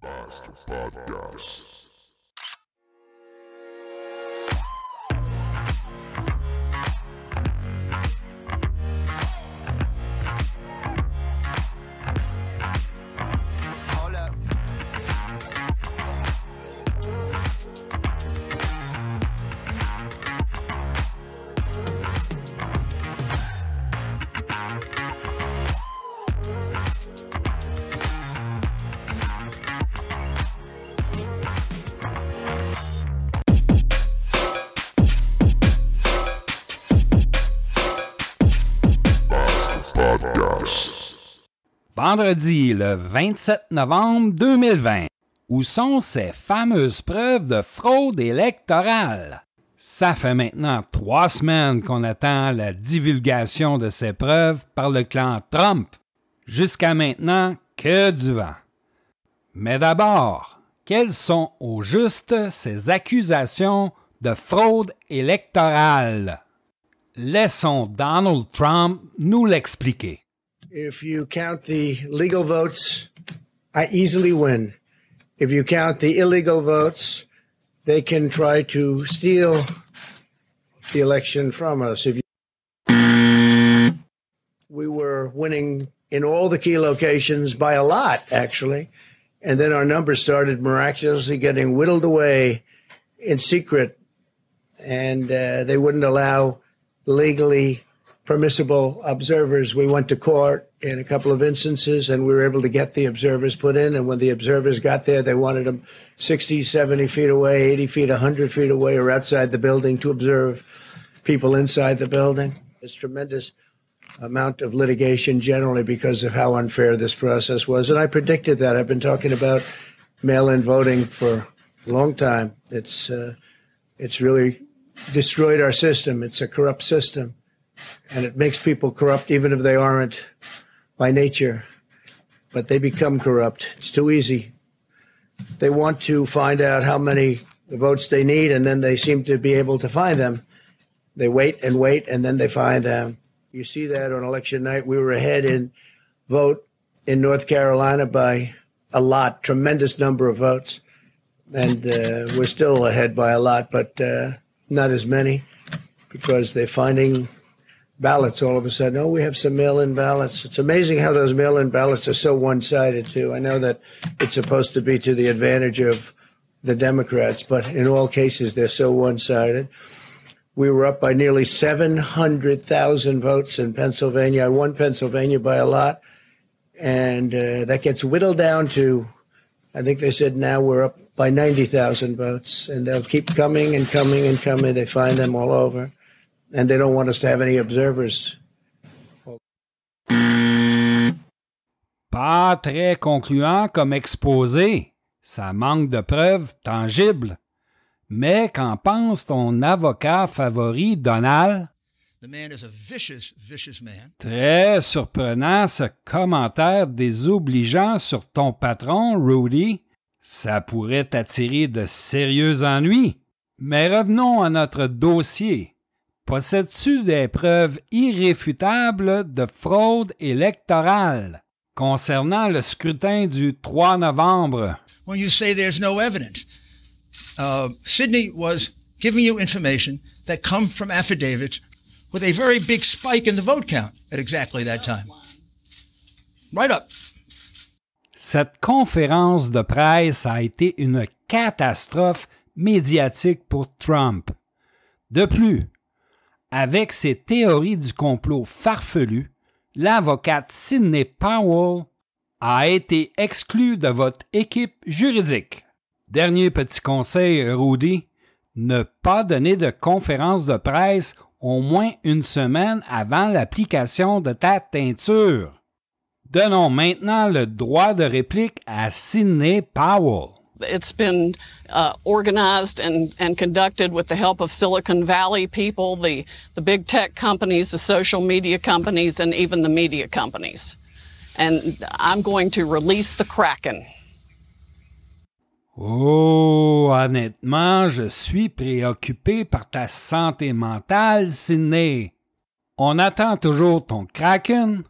Basta Podcast. Vendredi le 27 novembre 2020. Où sont ces fameuses preuves de fraude électorale? Ça fait maintenant trois semaines qu'on attend la divulgation de ces preuves par le clan Trump. Jusqu'à maintenant, que du vent. Mais d'abord, quelles sont au juste ces accusations de fraude électorale? Laissons Donald Trump nous l'expliquer. If you count the legal votes, I easily win. If you count the illegal votes, they can try to steal the election from us. If you, we were winning in all the key locations by a lot, actually, and then our numbers started miraculously getting whittled away in secret, and uh, they wouldn't allow legally permissible observers. We went to court in a couple of instances and we were able to get the observers put in. And when the observers got there, they wanted them 60, 70 feet away, 80 feet, 100 feet away, or outside the building to observe people inside the building. It's tremendous amount of litigation generally because of how unfair this process was. And I predicted that. I've been talking about mail-in voting for a long time. It's, uh, it's really destroyed our system. It's a corrupt system and it makes people corrupt even if they aren't by nature. But they become corrupt. It's too easy. They want to find out how many votes they need, and then they seem to be able to find them. They wait and wait, and then they find them. You see that on election night. We were ahead in vote in North Carolina by a lot, tremendous number of votes. And uh, we're still ahead by a lot, but uh, not as many because they're finding ballots all of a sudden. Oh, we have some mail in ballots. It's amazing how those mail in ballots are so one sided, too. I know that it's supposed to be to the advantage of the Democrats, but in all cases, they're so one sided. We were up by nearly 700,000 votes in Pennsylvania. I won Pennsylvania by a lot. And uh, that gets whittled down to, I think they said now we're up by 90,000 votes. And they'll keep coming and coming and coming. They find them all over and they don't want us to have any observers. Pas très concluant comme exposé. Ça manque de preuves tangibles. Mais qu'en pense ton avocat favori, Donald? The man is a vicious, vicious man. Très surprenant ce commentaire désobligeant sur ton patron, Rudy. Ça pourrait t'attirer de sérieux ennuis. Mais revenons à notre dossier. Possèdes-tu des preuves irréfutables de fraude électorale? Concernant le scrutin du 3 novembre? When you say there's no evidence, uh, Sydney was giving you information that come from affidavits with a very big spike in the vote count at exactly that time. Right up. Cette conférence de presse a été une catastrophe médiatique pour Trump. De plus, avec ses théories du complot farfelues, l'avocate Sidney Powell a été exclue de votre équipe juridique. Dernier petit conseil, Rudy, ne pas donner de conférence de presse au moins une semaine avant l'application de ta teinture. Donnons maintenant le droit de réplique à Sidney Powell. It's been uh, organized and, and conducted with the help of Silicon Valley people, the, the big tech companies, the social media companies, and even the media companies. And I'm going to release the Kraken. Oh, honnêtement, je suis préoccupé par ta santé mentale, Sidney. On attend toujours ton Kraken.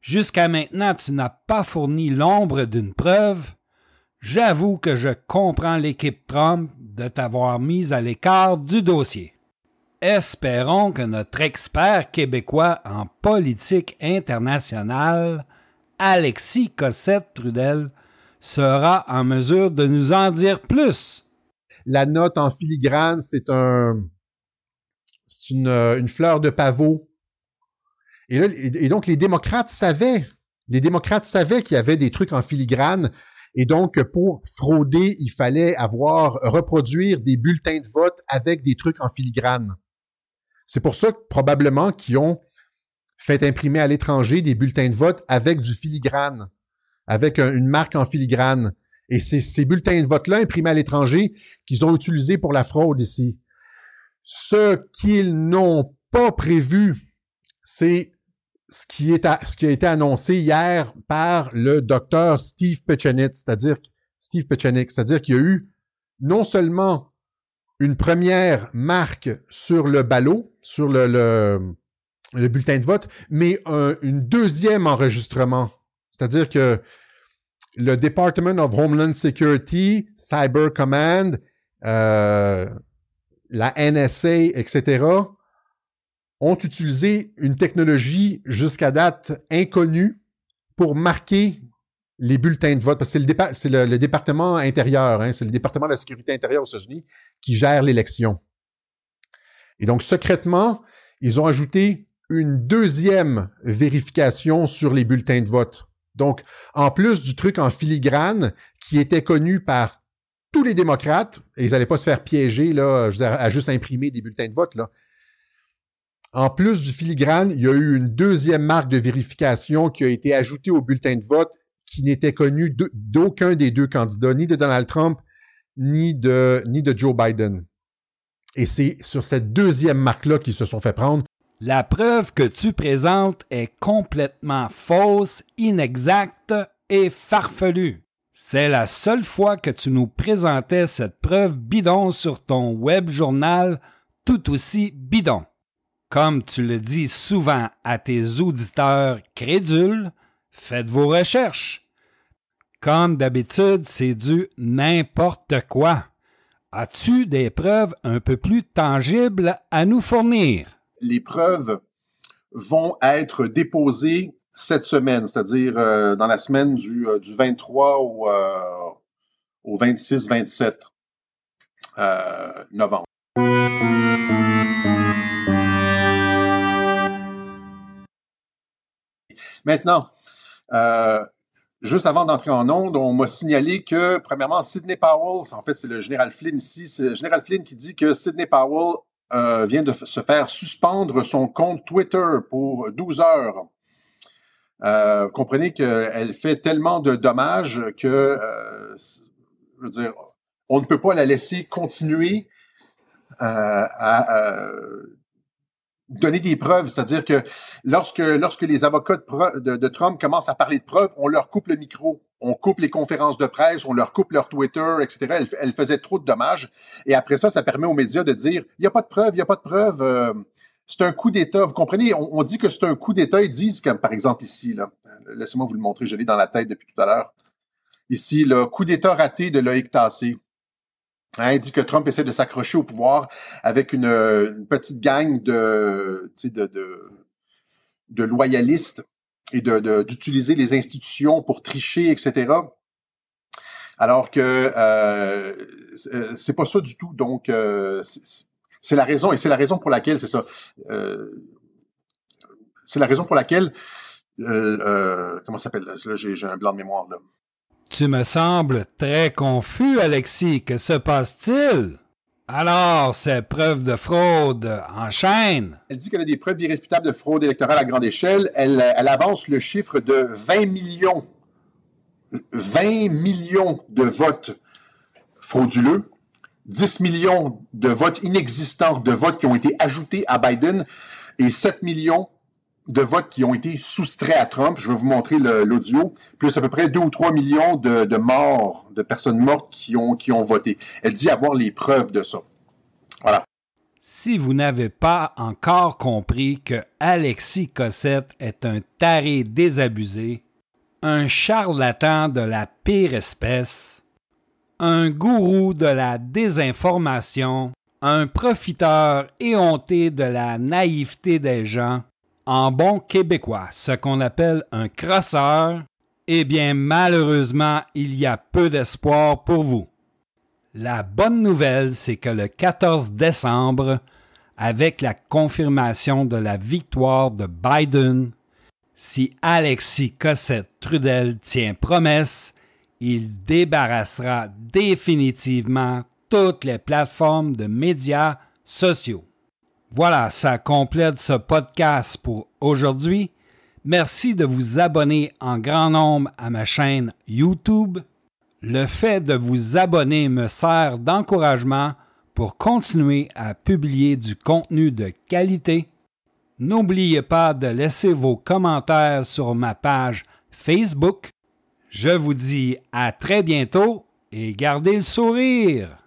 Jusqu'à maintenant, tu n'as pas fourni l'ombre d'une preuve. J'avoue que je comprends l'équipe Trump de t'avoir mise à l'écart du dossier. Espérons que notre expert québécois en politique internationale, Alexis Cossette-Trudel, sera en mesure de nous en dire plus. La note en filigrane, c'est un, une, une fleur de pavot. Et, et donc, les démocrates savaient, les démocrates savaient qu'il y avait des trucs en filigrane. Et donc, pour frauder, il fallait avoir, reproduire des bulletins de vote avec des trucs en filigrane. C'est pour ça que probablement qu'ils ont fait imprimer à l'étranger des bulletins de vote avec du filigrane, avec une marque en filigrane. Et c'est ces bulletins de vote-là imprimés à l'étranger qu'ils ont utilisés pour la fraude ici. Ce qu'ils n'ont pas prévu, c'est ce qui, a été annoncé hier par le docteur Steve Pechenik, c'est-à-dire Steve Pechenik, c'est-à-dire qu'il y a eu non seulement une première marque sur le ballot, sur le, le, bulletin de vote, mais un une deuxième enregistrement. C'est-à-dire que le Department of Homeland Security, Cyber Command, euh, la NSA, etc., ont utilisé une technologie jusqu'à date inconnue pour marquer les bulletins de vote, parce que c'est le, département intérieur, hein, c'est le département de la sécurité intérieure aux États-Unis qui gère l'élection. Et donc, secrètement, ils ont ajouté une deuxième vérification sur les bulletins de vote. Donc, en plus du truc en filigrane qui était connu par tous les démocrates, et ils n'allaient pas se faire piéger là, à juste imprimer des bulletins de vote. En plus du filigrane, il y a eu une deuxième marque de vérification qui a été ajoutée au bulletin de vote qui n'était connue d'aucun des deux candidats, ni de Donald Trump, ni de, Joe Biden. Et c'est sur cette deuxième marque-là qu'ils se sont fait prendre. La preuve que tu présentes est complètement fausse, inexacte et farfelue. C'est la seule fois que tu nous présentais cette preuve bidon sur ton web journal tout aussi bidon. Comme tu le dis souvent à tes auditeurs crédules, faites vos recherches. Comme d'habitude, c'est du n'importe quoi. As-tu des preuves un peu plus tangibles à nous fournir? Les preuves vont être déposées cette semaine, c'est-à-dire euh, dans la semaine du, euh, du 23 au, euh, au 26-27 novembre. Maintenant, euh, juste avant d'entrer en onde, on m'a signalé que, premièrement, Sidney Powell, en fait, c'est le général Flynn ici, c'est le général Flynn qui dit que Sidney Powell euh, vient de se faire suspendre son compte Twitter pour 12 heures. Euh, comprenez qu'elle fait tellement de dommages que, euh, je veux dire, on ne peut pas la laisser continuer à, donner des preuves, c'est-à-dire que lorsque lorsque les avocats de, Trump commencent à parler de preuves, on leur coupe le micro, on coupe les conférences de presse, on leur coupe leur Twitter, etc. Elle, elle faisait trop de dommages. Et après ça, ça permet aux médias de dire il n'y a pas de preuves, il n'y a pas de preuves. Euh, c'est un coup d'État. Vous comprenez? On, dit que c'est un coup d'État. Ils disent, comme par exemple ici, là, laissez-moi vous le montrer, je l'ai dans la tête depuis tout à l'heure. Ici, le coup d'État raté de Loïc Tassé. Hein, il dit que Trump essaie de s'accrocher au pouvoir avec une, petite gang de, de, de, de loyalistes et d'utiliser les institutions pour tricher, etc. Alors que euh, euh, c'est pas ça du tout. Donc, euh, c'est la raison, et c'est la raison pour laquelle, c'est ça, euh, c'est la raison pour laquelle, comment ça s'appelle, là, j'ai un blanc de mémoire, là. Tu me sembles très confus, Alexis. Que se passe-t-il? Alors, ces preuves de fraude enchaînent. Elle dit qu'elle a des preuves irréfutables de fraude électorale à grande échelle. Elle, avance le chiffre de 20 millions. 20 millions de votes frauduleux, 10 millions de votes inexistants, de votes qui ont été ajoutés à Biden et 7 millions de votes qui ont été soustraits à Trump. Je vais vous montrer l'audio. Plus à peu près 2 ou 3 millions de, morts, de personnes mortes qui ont, qui ont voté. Elle dit avoir les preuves de ça. Voilà. Si vous n'avez pas encore compris que Alexis Cossette est un taré désabusé, un charlatan de la pire espèce, un gourou de la désinformation, un profiteur éhonté de la naïveté des gens, en bon québécois, ce qu'on appelle un crosseur, eh bien malheureusement, il y a peu d'espoir pour vous. La bonne nouvelle, c'est que le 14 décembre, avec la confirmation de la victoire de Biden, si Alexis Cossette Trudel tient promesse, il débarrassera définitivement toutes les plateformes de médias sociaux. Voilà, ça complète ce podcast pour aujourd'hui. Merci de vous abonner en grand nombre à ma chaîne YouTube. Le fait de vous abonner me sert d'encouragement pour continuer à publier du contenu de qualité. N'oubliez pas de laisser vos commentaires sur ma page Facebook. Je vous dis à très bientôt et gardez le sourire.